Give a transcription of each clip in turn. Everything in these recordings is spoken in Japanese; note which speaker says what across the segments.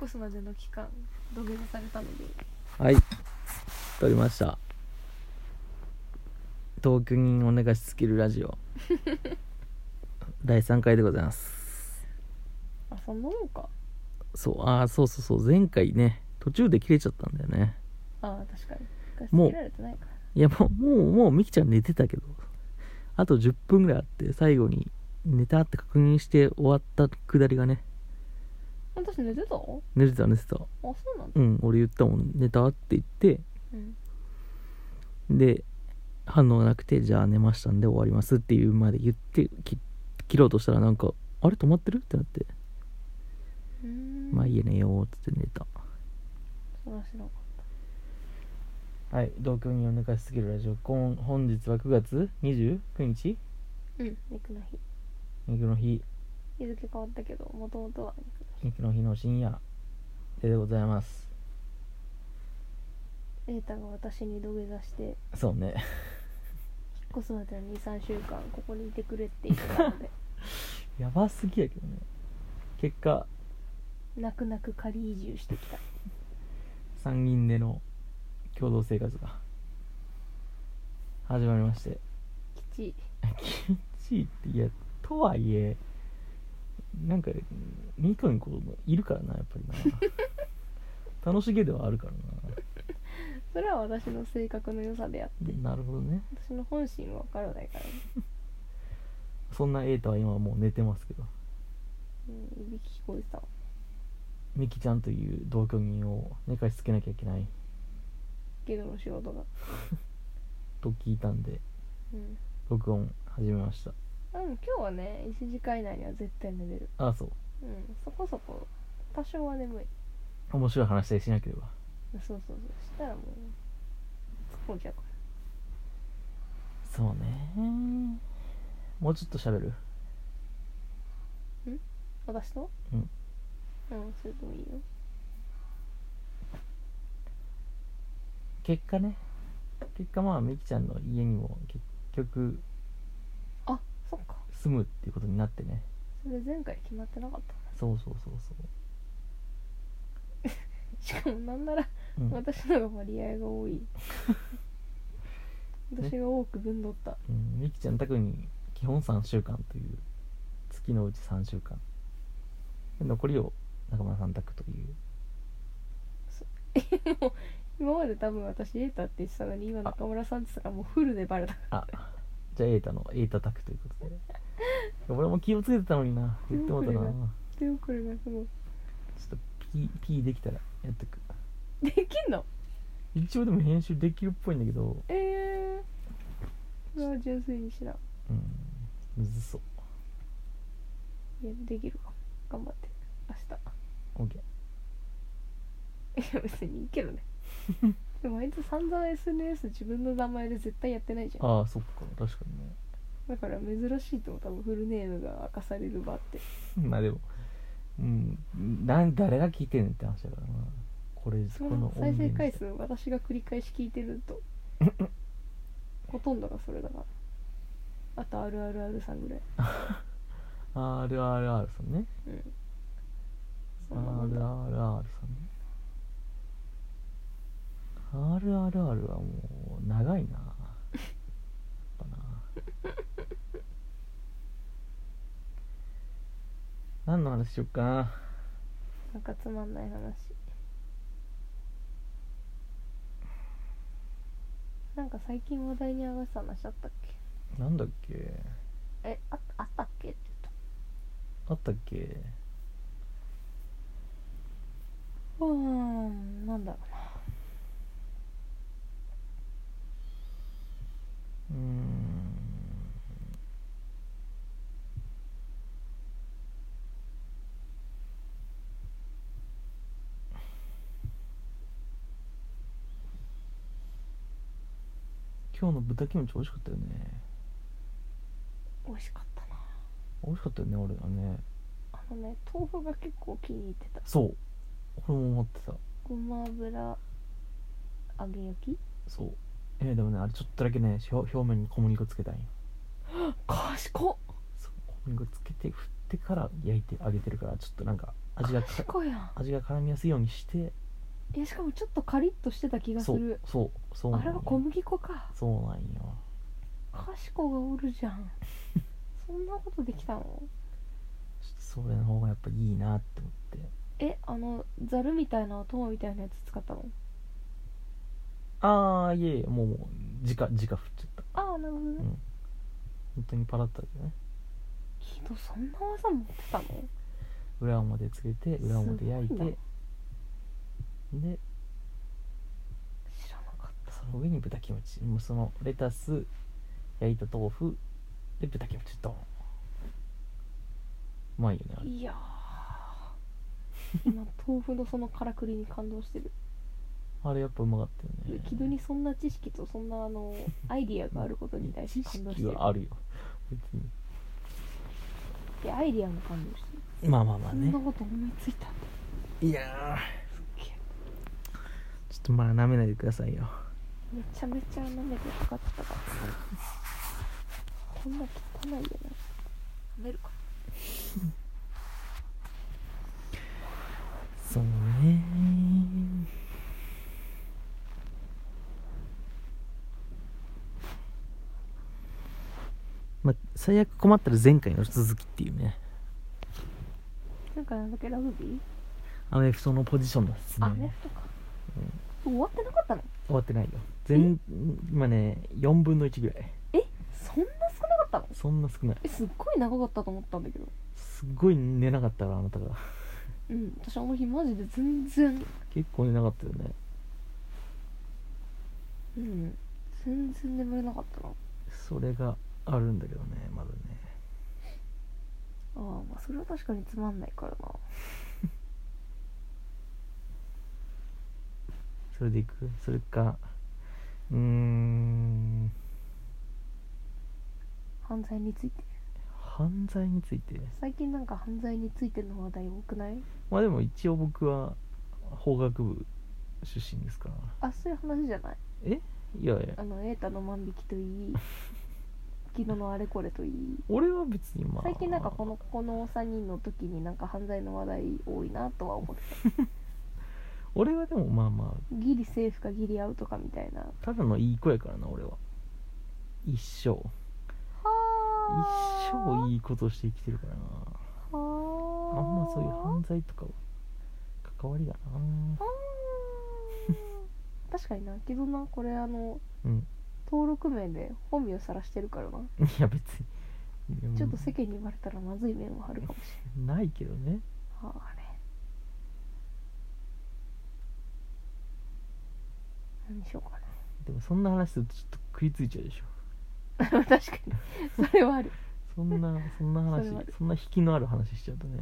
Speaker 1: 越すまでの期間土下座されたので。
Speaker 2: はい。撮りました。同居人お願いしつけるラジオ。第3回でございます。
Speaker 1: あそんなもんか。
Speaker 2: そうああそうそうそう。前回ね途中で切れちゃったんだよね。
Speaker 1: ああ確かに。
Speaker 2: もう
Speaker 1: つけられてないから。
Speaker 2: いやもうもうもうみきちゃん寝てたけど。あと10分ぐらいあって最後に寝たって確認して終わったくだりがね
Speaker 1: 私寝てた？あそ
Speaker 2: 寝てた寝てた。
Speaker 1: うなんだ。
Speaker 2: うん俺言ったもん。寝たって言って。
Speaker 1: うん。
Speaker 2: で反応なくてじゃあ寝ましたんで終わりますっていうまで言ってき切ろうとしたらなんかあれ止まってる？ってなって、
Speaker 1: うーん。
Speaker 2: まあいいや寝ようっつって寝た。
Speaker 1: そらしなかっ
Speaker 2: はい同居人を寝かしすぎるラジオ。今本日は9月29日？
Speaker 1: たうん肉の日。
Speaker 2: 肉の日
Speaker 1: 日付変わったけどもともとは肉の
Speaker 2: 肉の日の深夜でございます。
Speaker 1: 日瑛太が私に土下座して
Speaker 2: そうね。
Speaker 1: 引っ越すまでの23週間ここにいてくれって言ってたので
Speaker 2: やばすぎやけどね。結果
Speaker 1: 泣く泣く仮移住してきた。
Speaker 2: 3人での共同生活が始まりまして。
Speaker 1: 吉。
Speaker 2: きついっていやとはいえなんかニコニコいるからなやっぱりな。楽しげではあるから
Speaker 1: それは私の性格の良さであって。
Speaker 2: ななるほどね。
Speaker 1: 私の本心は分からないからね。
Speaker 2: そんな瑛太は今はもう寝てますけど。
Speaker 1: うんいびき聞こえてたわ。
Speaker 2: ミキちゃんという同居人を寝かしつけなきゃいけない。
Speaker 1: ゲドの仕事が。
Speaker 2: と聞いたんで
Speaker 1: うん。
Speaker 2: 録音始めました
Speaker 1: うん今日はね1時間以内には絶対寝れる。
Speaker 2: あそう。
Speaker 1: うんそこそこ多少は眠い。
Speaker 2: 面白い話ししなければ。
Speaker 1: そうそうそう。したらもう突っ込んじゃうか
Speaker 2: そうね。もうちょっと喋る？
Speaker 1: ら私と？
Speaker 2: うん。
Speaker 1: うんそれともいいよ。
Speaker 2: 結果ね。結果まあミキちゃんの家にも結局
Speaker 1: あそっか。
Speaker 2: 住むっていうことになってね。
Speaker 1: それ前回決まってなかった
Speaker 2: そうそうそう
Speaker 1: しかもなんなら私のが割合が多い。私が多く分取った。
Speaker 2: うん、ミキちゃん宅に基本3週間という月のうち3週間。で残りを中村さん宅という。
Speaker 1: 今まで多分私エータって言ってたのに今中村さんって言ってたからもうフルでバレた
Speaker 2: あじゃあ瑛太の瑛太宅ということで。俺も気をつけてたのにな。言ってもうたな。ちょ
Speaker 1: 手遅れがすごい。
Speaker 2: っと P, P できたらやってく。
Speaker 1: できんの？
Speaker 2: 一応でも編集できるっぽいんだけど。
Speaker 1: ええー、それは純粋に知らん。
Speaker 2: うん。むずそう。
Speaker 1: いやできるかも頑張って。明
Speaker 2: OK
Speaker 1: 日いや別にいいけどね でもあいつ散々 SNS 自分の名前で絶対やってないじゃん。
Speaker 2: ああそっか。確かにね。
Speaker 1: だから珍しいと思う。多分フルネームが明かされる場って。
Speaker 2: まあでも。うん。なん誰が聞いてんねんって話だからな。これ
Speaker 1: そ
Speaker 2: この
Speaker 1: の再生回
Speaker 2: 数
Speaker 1: 数私が繰り返し聞いてると。ほとんどがそれだから。あと RRR さんぐらい。
Speaker 2: RRR さんね。
Speaker 1: うん。そんなもんだ。
Speaker 2: RRR さんね RRR はもう長いな。やっぱな。何の話しよっかな。
Speaker 1: なんかつまんない話。なんか最近話題に上がってた話あったっけ？
Speaker 2: なんだっけ？
Speaker 1: えああったっけ？って
Speaker 2: あったっけ？
Speaker 1: 言ったうーんなんだろう
Speaker 2: うーん。今日の豚キムチ美味しかったよね。
Speaker 1: 美味しかったな。
Speaker 2: 美味しかったよね俺はね。
Speaker 1: あのね豆腐が結構気に入ってた。
Speaker 2: そう。俺も思ってた。
Speaker 1: ごま油揚げ焼き？
Speaker 2: そうえーでもねあれちょっとだけね表表面に小麦粉つけたんよ。
Speaker 1: 賢っ。
Speaker 2: そう小麦粉つけて振ってから焼いて揚げてるからちょっとなんか味がか
Speaker 1: 賢いやん。
Speaker 2: 味が絡みやすいようにして。
Speaker 1: いやしかもちょっとカリッとしてた気がする。
Speaker 2: そうそう
Speaker 1: あれは小麦粉か。
Speaker 2: そうなんよ。
Speaker 1: 賢がおるじゃん。そんなことできたの？
Speaker 2: ちょっとそれの方がやっぱいいなって思って。
Speaker 1: えあのザルみたいなトみたいなやつ使ったの？
Speaker 2: ああいえいえもうもう直直振っちゃった。
Speaker 1: ああなるほどね、
Speaker 2: うん。本当にパラッとだけどね。
Speaker 1: キドそんな技持ってたの？
Speaker 2: 裏表つけて裏表焼い
Speaker 1: すご
Speaker 2: で
Speaker 1: 知らなかっ
Speaker 2: その上に豚キムチもうそのレタス焼いた豆腐。で豚キムチドン。うまいよねあれ。
Speaker 1: たいやー。今豆腐のそのからくりに感動してる
Speaker 2: あれやっぱうまかったよね。
Speaker 1: キドにそんな知識とそんなあの アイディアがあることに対して感動し
Speaker 2: 知
Speaker 1: てる。
Speaker 2: 識はあるよ別に。
Speaker 1: いやアイディアも感動してる。
Speaker 2: まあまあまあね。
Speaker 1: そんなこと思いついたんだ。
Speaker 2: いや
Speaker 1: すっげえ
Speaker 2: ー。ちょっとまあ舐めないでくださいよ。
Speaker 1: めちゃめちゃ舐めてかかってたからこんな汚いよな。舐めるか。
Speaker 2: そうねまあ最悪困ったら前回の続きっていうね。
Speaker 1: なんかなんだっけラグビー？
Speaker 2: アメフトのポジションのですね。
Speaker 1: アメフトか、終わってなかったの？
Speaker 2: 終わってないよ。全今ね4分の1ぐらい。
Speaker 1: え？そんな少なかったの？
Speaker 2: そんな少ない。
Speaker 1: えすっごい長かったと思ったんだけど。
Speaker 2: すっごい寝なかったらあなたが。
Speaker 1: うん私あの日マジで全然。
Speaker 2: 結構寝なかったよね。
Speaker 1: うん全然眠れなかったな。
Speaker 2: それがあるんだけどねまだね。
Speaker 1: ああまあそれは確かにつまんないからな。
Speaker 2: それでいく？それかうーん。
Speaker 1: 犯罪について？
Speaker 2: 犯罪について？
Speaker 1: 最近なんか犯罪についての話題多くない？
Speaker 2: まあでも一応僕は法学部出身ですから。
Speaker 1: あそういう話じゃない？
Speaker 2: え？いやいや。
Speaker 1: あの瑛太の万引きといい 昨日のあれこれといい。
Speaker 2: 俺は別にまあ。
Speaker 1: 最近なんかこのこの3人の時になんか犯罪の話題多いなとは思ってた。
Speaker 2: 俺はでもまあまあ。
Speaker 1: ギリセーフかギリアウトかみたいな。
Speaker 2: ただのいい子やからな俺は。一生。一
Speaker 1: は
Speaker 2: 生いいことして生きてるからな。
Speaker 1: は
Speaker 2: あんまそういう犯罪とかは関わりがな。
Speaker 1: 確かにな。けどなこれあの
Speaker 2: うん
Speaker 1: 登録名で本名さらしてるからな。い
Speaker 2: や別に。うん
Speaker 1: ちょっと世間にバレたらまずい面はあるかもしれ
Speaker 2: ないけどね。
Speaker 1: んはあれ。何しようか
Speaker 2: でもそんな話するとちょっと食いついちゃうでしょ。
Speaker 1: な 確かに。それはある。
Speaker 2: そんなそんな話
Speaker 1: そ
Speaker 2: んな引きのある話しちゃうとね。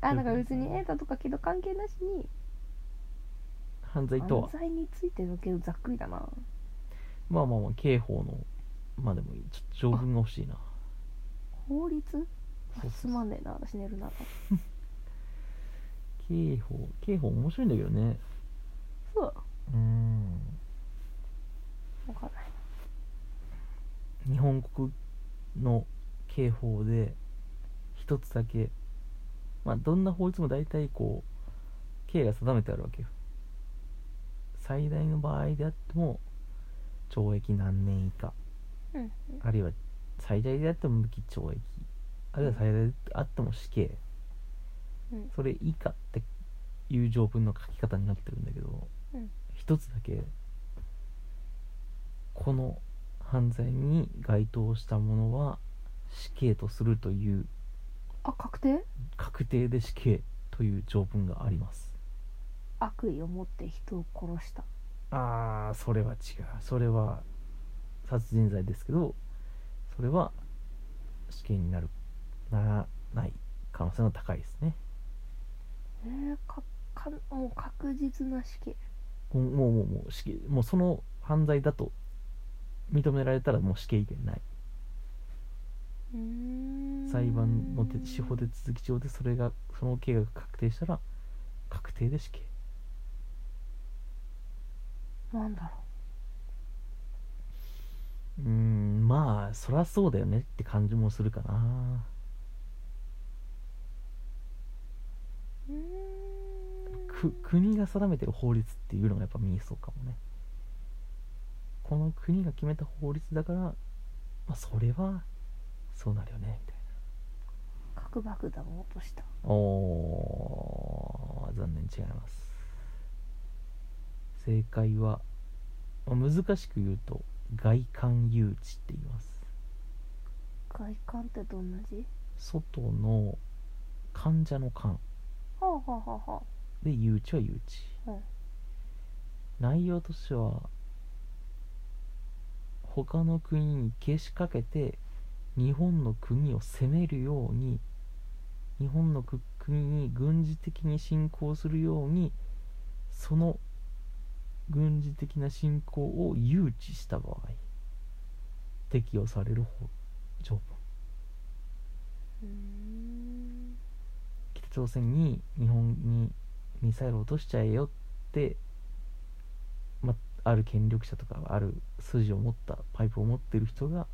Speaker 1: あだから別に瑛太とかけど関係なしに
Speaker 2: 犯罪とは。
Speaker 1: 犯罪についてだけどざっくりだな
Speaker 2: まあまあまあ刑法のまあでもちょっと条文が欲しいな。
Speaker 1: 法律？
Speaker 2: そうそう
Speaker 1: すまんねえな私寝るな。
Speaker 2: 刑法刑法面白いんだけどね。
Speaker 1: そう。
Speaker 2: うーん。
Speaker 1: 分かんない。
Speaker 2: 日本国の刑法で一つだけまあどんな法律も大体こう刑が定めてあるわけよ。最大の場合であっても懲役何年以下。
Speaker 1: うん。
Speaker 2: あるいは最大であっても無期懲役。あるいは最大であっても死刑。
Speaker 1: うん。
Speaker 2: それ以下っていう条文の書き方になってるんだけど
Speaker 1: うん。
Speaker 2: 一つだけこの犯罪に該当したものは死刑とするという
Speaker 1: あ確定？
Speaker 2: 確定で死刑という条文があります。
Speaker 1: 悪意を持って人を殺した
Speaker 2: あーそれは違う。それは殺人罪ですけどそれは死刑になるならない可能性が高いですね。
Speaker 1: えー、かかもう確実な死刑。
Speaker 2: もうもうもう死刑もうその犯罪だと認められたらもう死刑以外ない裁判の手司法手続き上でそれがその刑が確定したら確定で死刑
Speaker 1: なんだろ
Speaker 2: う。ーんまあそりゃそうだよねって感じもするかな。
Speaker 1: うん。
Speaker 2: く国が定めてる法律っていうのがやっぱ見えそうかもね。この国が決めた法律だからまあそれはそうなるよねみたい
Speaker 1: 核爆弾を落とした。
Speaker 2: なおー残念違います正解は、まあ難しく言うと外観誘致って言います。
Speaker 1: 外観ってどんな字？
Speaker 2: 外の患者の患
Speaker 1: はあはあはあはあ。
Speaker 2: で誘致は誘致。
Speaker 1: うん。
Speaker 2: 内容としては他の国にけしかけて日本の国を攻めるように日本のく国に軍事的に侵攻するようにその軍事的な侵攻を誘致した場合適用される法条文。北朝鮮に日本にミサイルを落としちゃえよって、ま、ある権力者とかある筋を持ったパイプを持ってる人が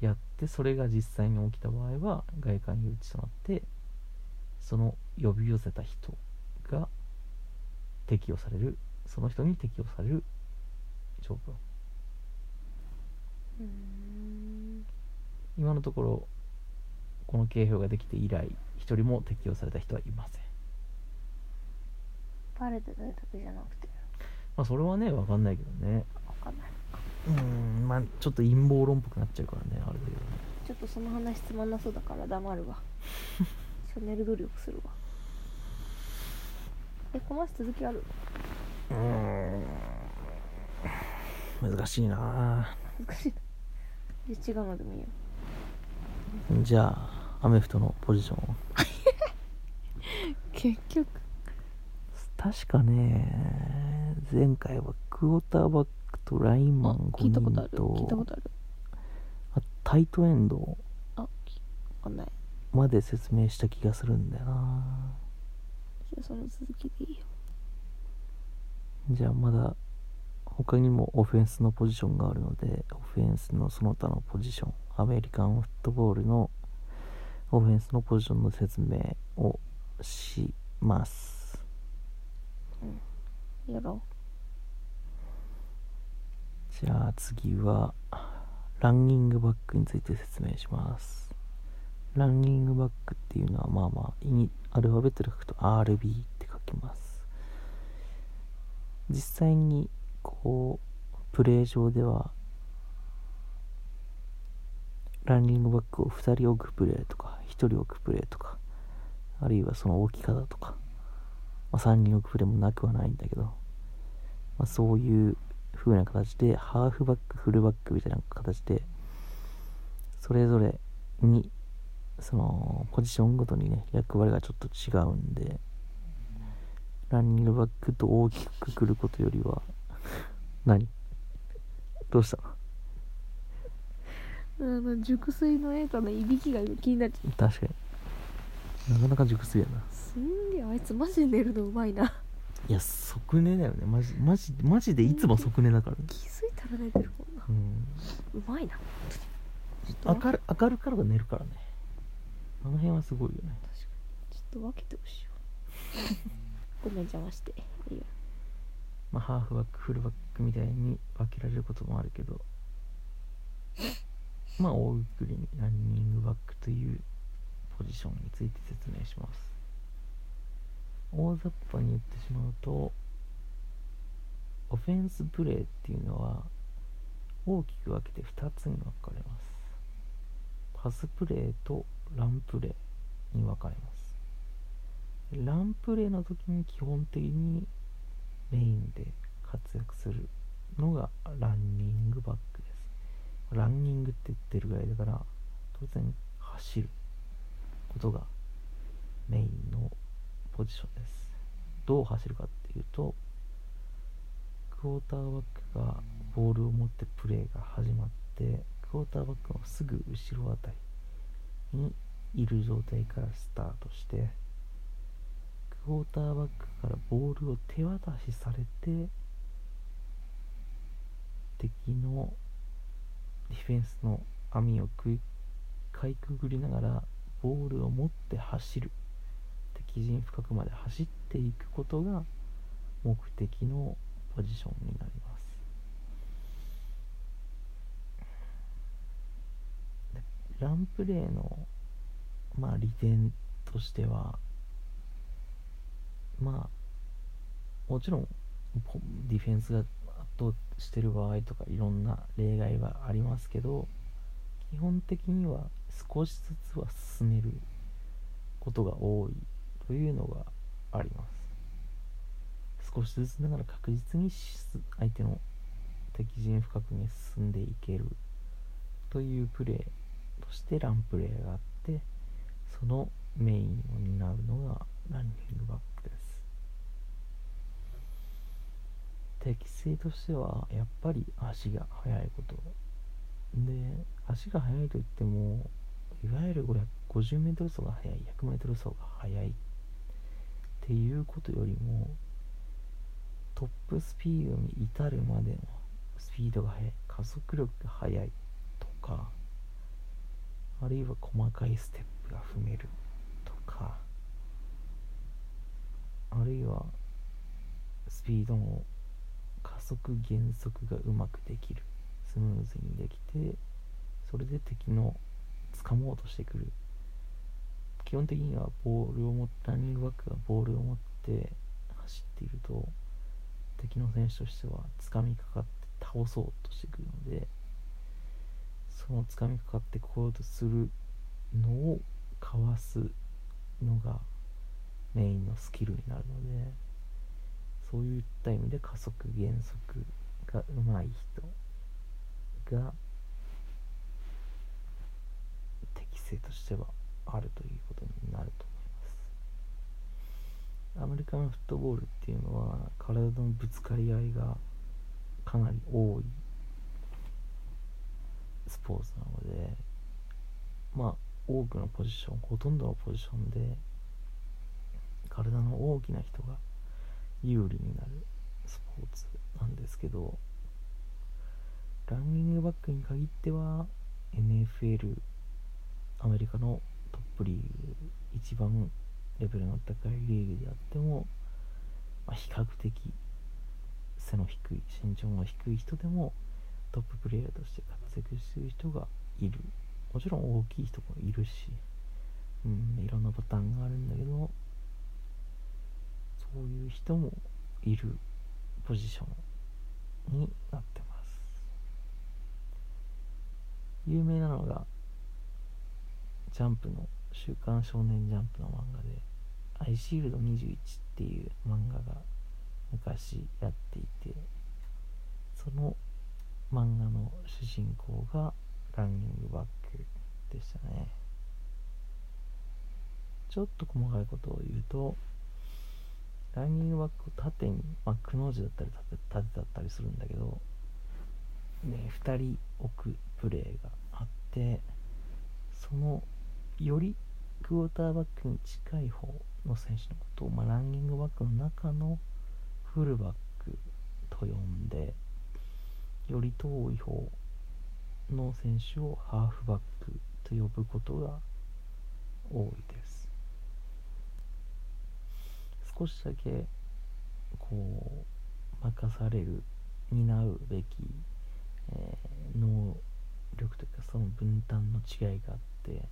Speaker 2: やってそれが実際に起きた場合は外観誘致となってその呼び寄せた人が適用されるその人に適用される条文。今のところこの警報ができて以来一人も適用された人はいません。
Speaker 1: バレてないだけじゃなくて。
Speaker 2: まあそれはね分かんないけどね。
Speaker 1: わかんない。
Speaker 2: うんまあちょっと陰謀論っぽくなっちゃうからねあれだけどね。
Speaker 1: ちょっとその話つまんなそうだから黙るわ。ちょネル努力するわ。えこの話続きある？
Speaker 2: うん。難しいな。
Speaker 1: 難しい。じゃあ違うのでもいいよ。
Speaker 2: じゃあアメフトのポジションを。
Speaker 1: 結局。
Speaker 2: 確かね前回はクォーターバックとラインマン5
Speaker 1: 聞いたことある。
Speaker 2: 人
Speaker 1: 聞いたことある。
Speaker 2: あタイトエンド。
Speaker 1: あわかんない。
Speaker 2: まで説明した気がするんだよな。
Speaker 1: じゃあその続きでいいよ
Speaker 2: じゃあまだ他にもオフェンスのポジションがあるのでオフェンスのその他のポジションアメリカンフットボールのオフェンスのポジションの説明をします。
Speaker 1: やろ
Speaker 2: じゃあ次はランニングバックについて説明します。ランニングバックっていうのはまあまあイニアルファベットで書くと RB って書きます実際にこうプレー上ではランニングバックを2人置くプレーとか1人置くプレーとかあるいはその置き方とか、まあ、3人置くプレーもなくはないんだけど、まあ、そういう風な形でハーフバックフルバックみたいな形でそれぞれにそのポジションごとにね役割がちょっと違うんでランニングバックと大きくくくることよりは何？どうした
Speaker 1: あの熟睡のエタのいびきが気になっちゃ
Speaker 2: 確かに。なかなか熟睡やな。
Speaker 1: うすんげえあいつマジで寝るのうまいな。い
Speaker 2: や即寝だよね。マジマジマジでいつも即寝だからね。
Speaker 1: 気づいたら寝てるもんな。
Speaker 2: うん。
Speaker 1: うまいな。
Speaker 2: 明る明るから寝るからね。あの辺はすごいよね。
Speaker 1: 確かに。ちょっと分けてほしいわごめん邪魔して。いいよ。
Speaker 2: まあ、ハーフバックフルバックみたいに分けられることもあるけど。まあ大くくりにランニングバックというポジションについて説明します。大雑把に言ってしまうとオフェンスプレーっていうのは大きく分けて2つに分かれます。パスプレーとランプレーに分かれますランプレーの時に基本的にメインで活躍するのがランニングバックです。ランニングって言ってるぐらいだから当然走ることがメインのポジションです。どう走るかっていうとクォーターバックがボールを持ってプレーが始まってクォーターバックのすぐ後ろあたりにいる状態からスタートしてクォーターバックからボールを手渡しされて敵のディフェンスの網を食いかいくぐりながらボールを持って走る。敵陣深くまで走っていくことが目的のポジションになります。ランプレーのまあ利点としてはまあもちろんディフェンスが圧倒してる場合とかいろんな例外はありますけど基本的には少しずつは進めることが多いというのがあります。少しずつながら確実に相手の敵陣深くに進んでいけるというプレーとしてランプレーがあってそのメインを担うのがランニングバックです。適性としてはやっぱり足が速いこと。で足が速いといってもいわゆる 50m 走が速い 100m 走が速いっていうことよりもトップスピードに至るまでのスピードが速い加速力が速いとかあるいは細かいステップが踏めるとかあるいはスピードの速減速がうまくできる。スムーズにできてそれで敵の掴もうとしてくる。基本的にはボールを持ったランニングバックがボールを持って走っていると敵の選手としては掴みかかって倒そうとしてくるのでその掴みかかってこようとするのをかわすのがメインのスキルになるのでそういった意味で加速減速がうまい人が適性としてはあるということになると思います。アメリカのフットボールっていうのは体のぶつかり合いがかなり多いスポーツなのでまあ多くのポジションほとんどのポジションで体の大きな人が有利になるスポーツなんですけどランニングバックに限っては NFL アメリカのトップリーグ一番レベルの高いリーグであっても、まあ、比較的背の低い身長の低い人でもトッププレーヤーとして活躍してる人がいる。もちろん大きい人もいるし、うん、いろんなパターンがあるんだけどそういう人もいるポジションになってます。有名なのがジャンプの「週刊少年ジャンプ」の漫画で「アイシールド21」っていう漫画が昔やっていてその漫画の主人公がランニングバックでしたね。ちょっと細かいことを言うとランニングバックを縦に、まあ、くの字だったり縦だったりするんだけど、ね、2人置くプレーがあってそのよりクォーターバックに近い方の選手のことを、まあ、ランニングバックの中のフルバックと呼んでより遠い方の選手をハーフバックと呼ぶことが多いです。少しだけこう任される担うべき、えー、能力というかその分担の違いがあって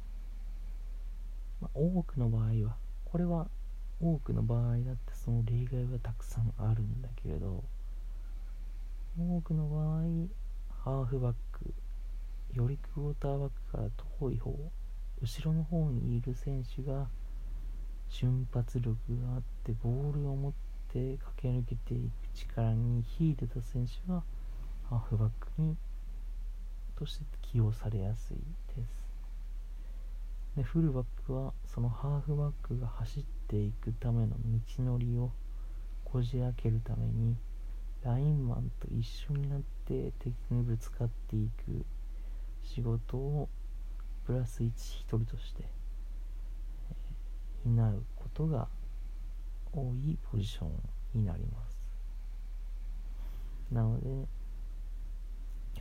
Speaker 2: まあ、多くの場合はこれは多くの場合だってその例外はたくさんあるんだけれど多くの場合ハーフバックよりクォーターバックから遠い方後ろの方にいる選手が瞬発力があってボールを持って駆け抜けていく力に秀でた選手がハーフバックにとして起用されやすいです。でフルバックはそのハーフバックが走っていくための道のりをこじ開けるためにラインマンと一緒になって敵にぶつかっていく仕事をプラス1一人として、担うことが多いポジションになります。なので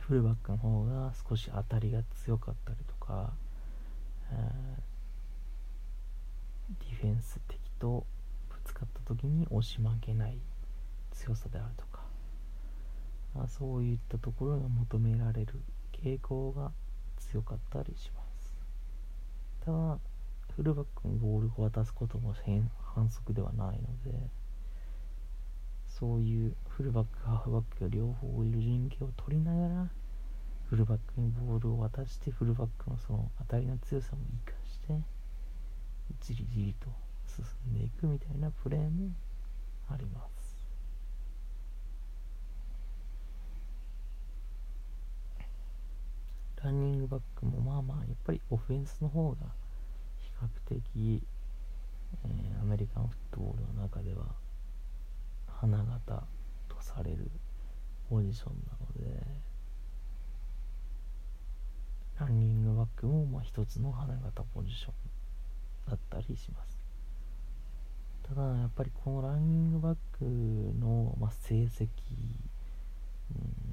Speaker 2: フルバックの方が少し当たりが強かったりとかえディフェンス敵とぶつかった時に押し負けない強さであるとかまあそういったところが求められる傾向が強かったりします。ただフルバックにボールを渡すことも変反則ではないのでそういうフルバックハーフバックが両方いる陣形を取りながらフルバックにボールを渡してフルバックのその当たりの強さも生かしてじりじりと進んでいくみたいなプレーもあります。ランニングバックもまあまあやっぱりオフェンスの方が比較的、えーアメリカンフットボールの中では花形とされるポジションなのでランニングバックもまあ一つの花形ポジションだったりします。ただやっぱりこのランニングバックの、まあ、成績うん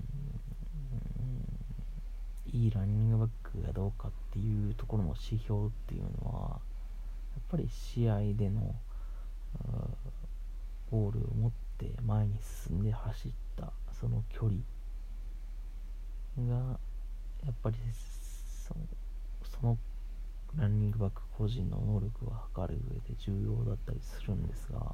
Speaker 2: いいランニングバックがどうかっていうところの指標っていうのはやっぱり試合でのあーボールを持って前に進んで走ったその距離がやっぱりそそのランニングバック個人の能力を測る上で重要だったりするんですが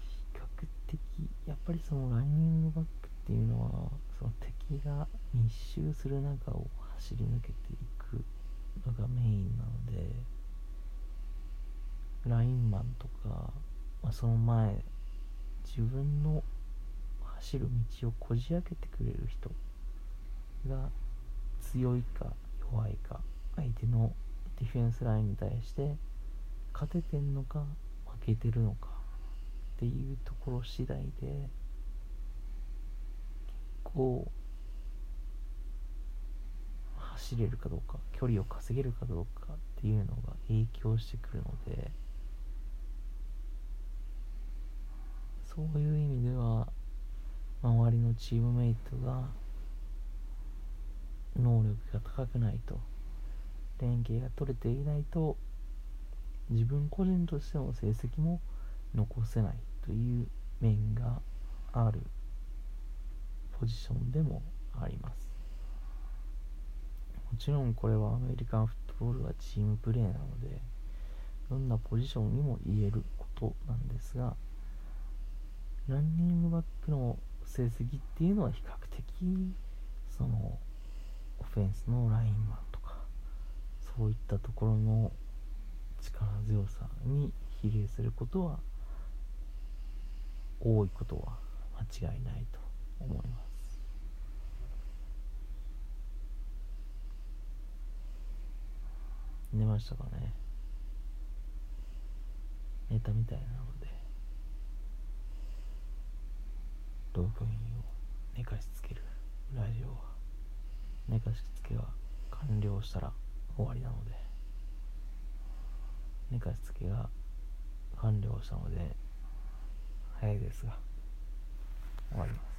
Speaker 2: 比較的やっぱりそのランニングバックっていうのはその敵が密集する中を走り抜けていくのがメインなのでラインマンとか、まあ、その前自分の走る道をこじ開けてくれる人が強いか弱いか相手のディフェンスラインに対して勝ててんのか負けてるのかっていうところ次第で結構走れるかどうか距離を稼げるかどうかっていうのが影響してくるのでそういう意味では周りのチームメイトが能力が高くないと連携が取れていないと自分個人としての成績も残せないという面があるポジションでもあります。もちろんこれはアメリカンフットボールはチームプレーなのでどんなポジションにも言えることなんですがランニングバックの成績っていうのは比較的そのオフェンスのラインマンとかそういったところの力強さに比例することは多いことは間違いないと思います。寝ましたかね。寝たみたいなので。ロープインを寝かしつけるラジオは。寝かしつけが完了したら終わりなので。寝かしつけが完了したので早いですが終わり。ます